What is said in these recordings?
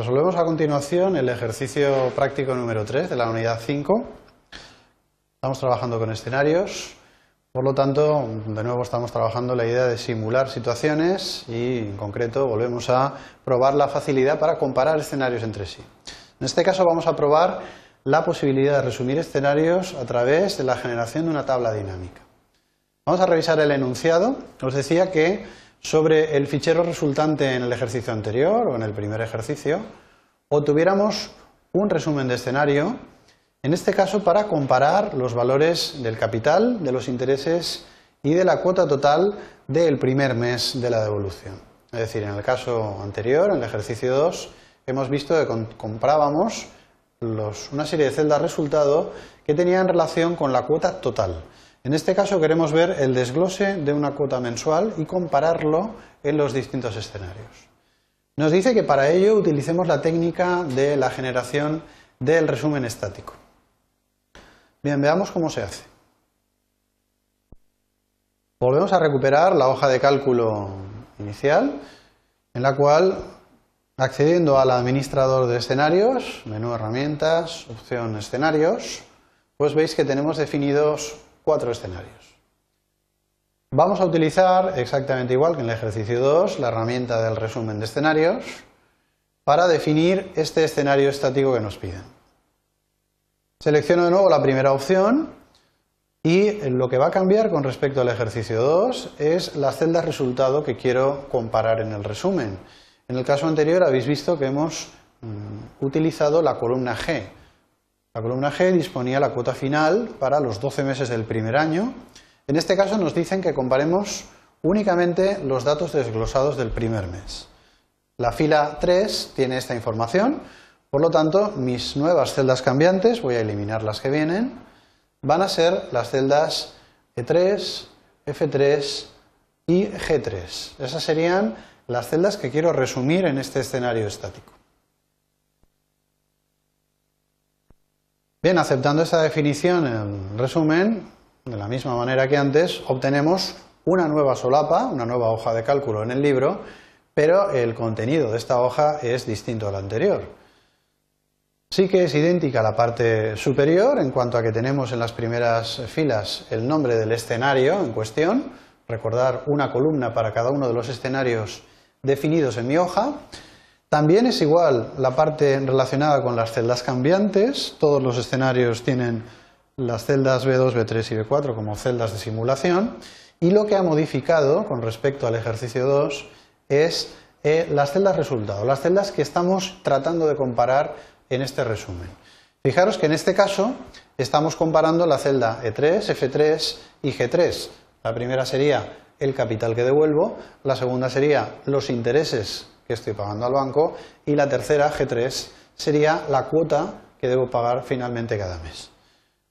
Resolvemos a continuación el ejercicio práctico número 3 de la unidad 5. Estamos trabajando con escenarios, por lo tanto, de nuevo estamos trabajando la idea de simular situaciones y, en concreto, volvemos a probar la facilidad para comparar escenarios entre sí. En este caso vamos a probar la posibilidad de resumir escenarios a través de la generación de una tabla dinámica. Vamos a revisar el enunciado. Os decía que sobre el fichero resultante en el ejercicio anterior o en el primer ejercicio, obtuviéramos un resumen de escenario, en este caso para comparar los valores del capital, de los intereses y de la cuota total del primer mes de la devolución. Es decir, en el caso anterior, en el ejercicio 2, hemos visto que comprábamos una serie de celdas resultado que tenían relación con la cuota total. En este caso queremos ver el desglose de una cuota mensual y compararlo en los distintos escenarios. Nos dice que para ello utilicemos la técnica de la generación del resumen estático. Bien, veamos cómo se hace. Volvemos a recuperar la hoja de cálculo inicial, en la cual, accediendo al administrador de escenarios, menú herramientas, opción escenarios, pues veis que tenemos definidos escenarios. Vamos a utilizar exactamente igual que en el ejercicio 2 la herramienta del resumen de escenarios para definir este escenario estático que nos piden. Selecciono de nuevo la primera opción y lo que va a cambiar con respecto al ejercicio 2 es las celdas resultado que quiero comparar en el resumen. En el caso anterior habéis visto que hemos mm, utilizado la columna G, la columna G disponía la cuota final para los 12 meses del primer año. En este caso nos dicen que comparemos únicamente los datos desglosados del primer mes. La fila 3 tiene esta información, por lo tanto, mis nuevas celdas cambiantes, voy a eliminar las que vienen, van a ser las celdas E3, F3 y G3. Esas serían las celdas que quiero resumir en este escenario estático. Bien, aceptando esa definición, en resumen, de la misma manera que antes, obtenemos una nueva solapa, una nueva hoja de cálculo en el libro, pero el contenido de esta hoja es distinto al anterior. Sí que es idéntica a la parte superior en cuanto a que tenemos en las primeras filas el nombre del escenario en cuestión, recordar una columna para cada uno de los escenarios definidos en mi hoja, también es igual la parte relacionada con las celdas cambiantes. Todos los escenarios tienen las celdas B2, B3 y B4 como celdas de simulación. Y lo que ha modificado con respecto al ejercicio 2 es eh, las celdas resultado, las celdas que estamos tratando de comparar en este resumen. Fijaros que en este caso estamos comparando la celda E3, F3 y G3. La primera sería el capital que devuelvo, la segunda sería los intereses que estoy pagando al banco y la tercera, G3, sería la cuota que debo pagar finalmente cada mes.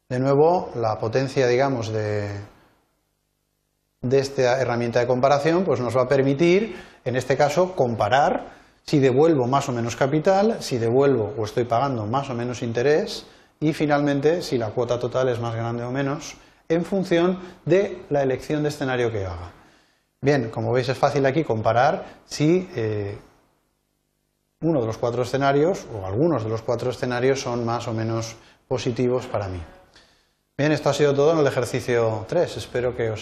De nuevo, la potencia, digamos, de, de esta herramienta de comparación pues nos va a permitir, en este caso, comparar si devuelvo más o menos capital, si devuelvo o estoy pagando más o menos interés y finalmente si la cuota total es más grande o menos en función de la elección de escenario que haga. Bien, como veis es fácil aquí comparar si eh, uno de los cuatro escenarios o algunos de los cuatro escenarios son más o menos positivos para mí. Bien, esto ha sido todo en el ejercicio 3. Espero que os haya